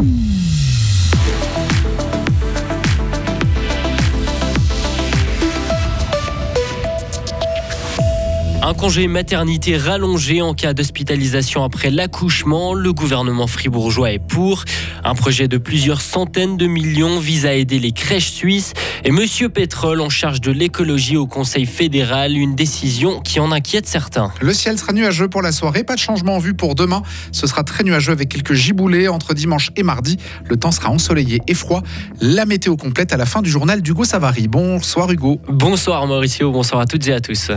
Mm-hmm. Un congé maternité rallongé en cas d'hospitalisation après l'accouchement. Le gouvernement fribourgeois est pour. Un projet de plusieurs centaines de millions vise à aider les crèches suisses. Et Monsieur Pétrole en charge de l'écologie au Conseil fédéral, une décision qui en inquiète certains. Le ciel sera nuageux pour la soirée, pas de changement en vue pour demain. Ce sera très nuageux avec quelques giboulées entre dimanche et mardi. Le temps sera ensoleillé et froid. La météo complète à la fin du journal d'Hugo Savary. Bonsoir Hugo. Bonsoir Mauricio, bonsoir à toutes et à tous.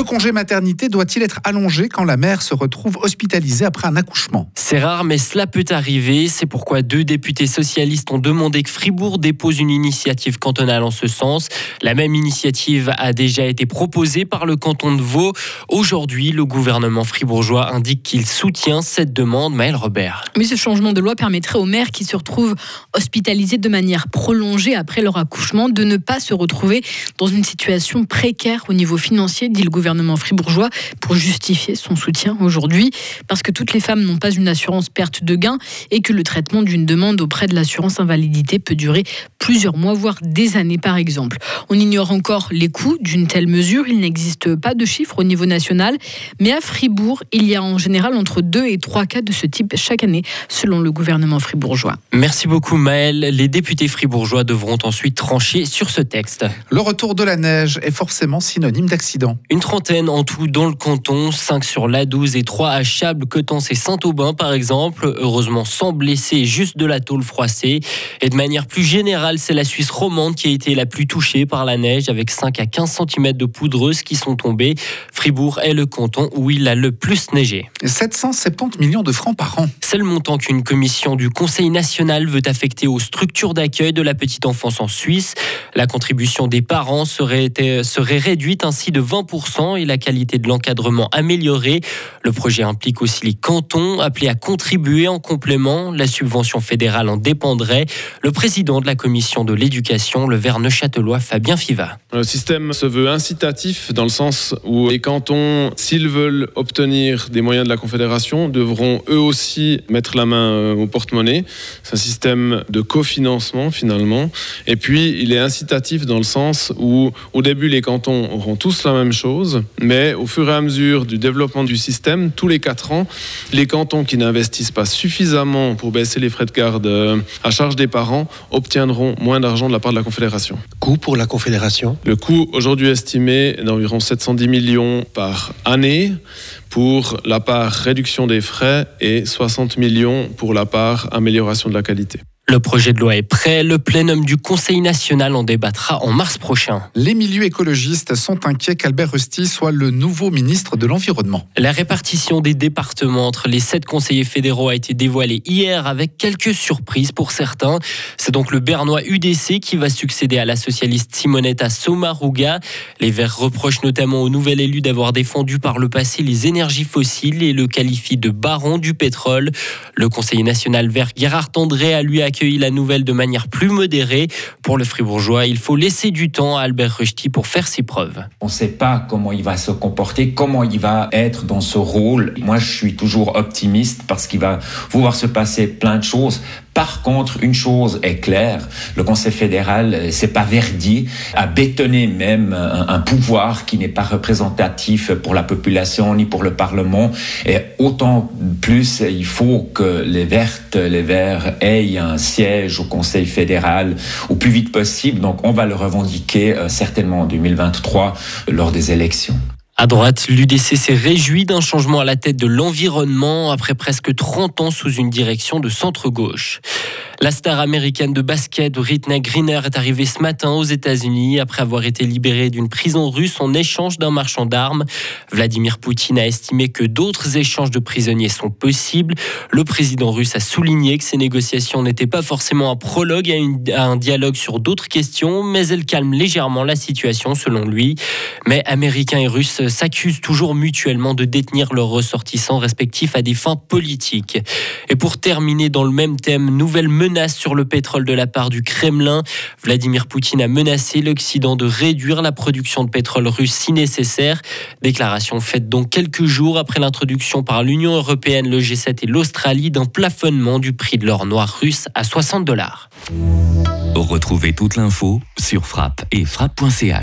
Le congé maternité doit-il être allongé quand la mère se retrouve hospitalisée après un accouchement? C'est rare, mais cela peut arriver. C'est pourquoi deux députés socialistes ont demandé que Fribourg dépose une initiative cantonale en ce sens. La même initiative a déjà été proposée par le canton de Vaud. Aujourd'hui, le gouvernement fribourgeois indique qu'il soutient cette demande. Maël Robert. Mais ce changement de loi permettrait aux mères qui se retrouvent hospitalisées de manière prolongée après leur accouchement de ne pas se retrouver dans une situation précaire au niveau financier, dit le gouvernement gouvernement fribourgeois pour justifier son soutien aujourd'hui, parce que toutes les femmes n'ont pas une assurance perte de gain et que le traitement d'une demande auprès de l'assurance invalidité peut durer plusieurs mois, voire des années par exemple. On ignore encore les coûts d'une telle mesure, il n'existe pas de chiffres au niveau national, mais à Fribourg, il y a en général entre deux et trois cas de ce type chaque année, selon le gouvernement fribourgeois. Merci beaucoup Maël. Les députés fribourgeois devront ensuite trancher sur ce texte. Le retour de la neige est forcément synonyme d'accident. Une trentaine en tout dans le canton, 5 sur l'A12 et 3 à Chables, Quetance et Saint-Aubin par exemple. Heureusement sans blessés, juste de la tôle froissée. Et de manière plus générale, c'est la Suisse romande qui a été la plus touchée par la neige avec 5 à 15 cm de poudreuse qui sont tombées. Fribourg est le canton où il a le plus neigé. 770 millions de francs par an. C'est le montant qu'une commission du Conseil national veut affecter aux structures d'accueil de la petite enfance en Suisse. La contribution des parents serait, serait réduite ainsi de 20% et la qualité de l'encadrement améliorée. Le projet implique aussi les cantons appelés à contribuer en complément. La subvention fédérale en dépendrait. Le président de la commission de l'éducation, le Verne-Châtelois, Fabien Fiva. Le système se veut incitatif dans le sens où les cantons, s'ils veulent obtenir des moyens de la Confédération, devront eux aussi mettre la main euh, au porte-monnaie. C'est un système de cofinancement finalement. Et puis, il est incitatif dans le sens où au début, les cantons auront tous la même chose mais au fur et à mesure du développement du système, tous les quatre ans, les cantons qui n'investissent pas suffisamment pour baisser les frais de garde euh, à charge des parents obtiendront moins d'argent de la part de la Confédération. Coût pour la Confédération? Le coût aujourd'hui estimé d'environ 710 millions par année pour la part réduction des frais et 60 millions pour la part amélioration de la qualité. Le projet de loi est prêt. Le plénum du Conseil national en débattra en mars prochain. Les milieux écologistes sont inquiets qu'Albert Rusty soit le nouveau ministre de l'Environnement. La répartition des départements entre les sept conseillers fédéraux a été dévoilée hier avec quelques surprises pour certains. C'est donc le Bernois UDC qui va succéder à la socialiste Simonetta Sommaruga. Les Verts reprochent notamment au nouvel élu d'avoir défendu par le passé les énergies fossiles et le qualifient de baron du pétrole. Le conseiller national vert Gérard André a lui accueilli la nouvelle de manière plus modérée. Pour le Fribourgeois, il faut laisser du temps à Albert Rusty pour faire ses preuves. On ne sait pas comment il va se comporter, comment il va être dans ce rôle. Moi, je suis toujours optimiste parce qu'il va pouvoir se passer plein de choses. Par contre, une chose est claire, le Conseil fédéral, c'est pas Verdi, a bétonné même un, pouvoir qui n'est pas représentatif pour la population ni pour le Parlement. Et autant plus, il faut que les Vertes, les Verts aient un siège au Conseil fédéral au plus vite possible. Donc, on va le revendiquer euh, certainement en 2023 lors des élections. À droite, l'UDC s'est réjoui d'un changement à la tête de l'environnement après presque 30 ans sous une direction de centre-gauche. La star américaine de basket, Britney Greener, est arrivée ce matin aux États-Unis après avoir été libérée d'une prison russe en échange d'un marchand d'armes. Vladimir Poutine a estimé que d'autres échanges de prisonniers sont possibles. Le président russe a souligné que ces négociations n'étaient pas forcément un prologue à, un dialogue sur d'autres questions, mais elles calment légèrement la situation selon lui. Mais Américains et Russes s'accusent toujours mutuellement de détenir leurs ressortissants respectifs à des fins politiques. Et pour terminer dans le même thème, nouvelle menace sur le pétrole de la part du Kremlin. Vladimir Poutine a menacé l'Occident de réduire la production de pétrole russe si nécessaire. Déclaration faite donc quelques jours après l'introduction par l'Union européenne, le G7 et l'Australie d'un plafonnement du prix de l'or noir russe à 60 dollars. Retrouvez toute l'info sur frappe et.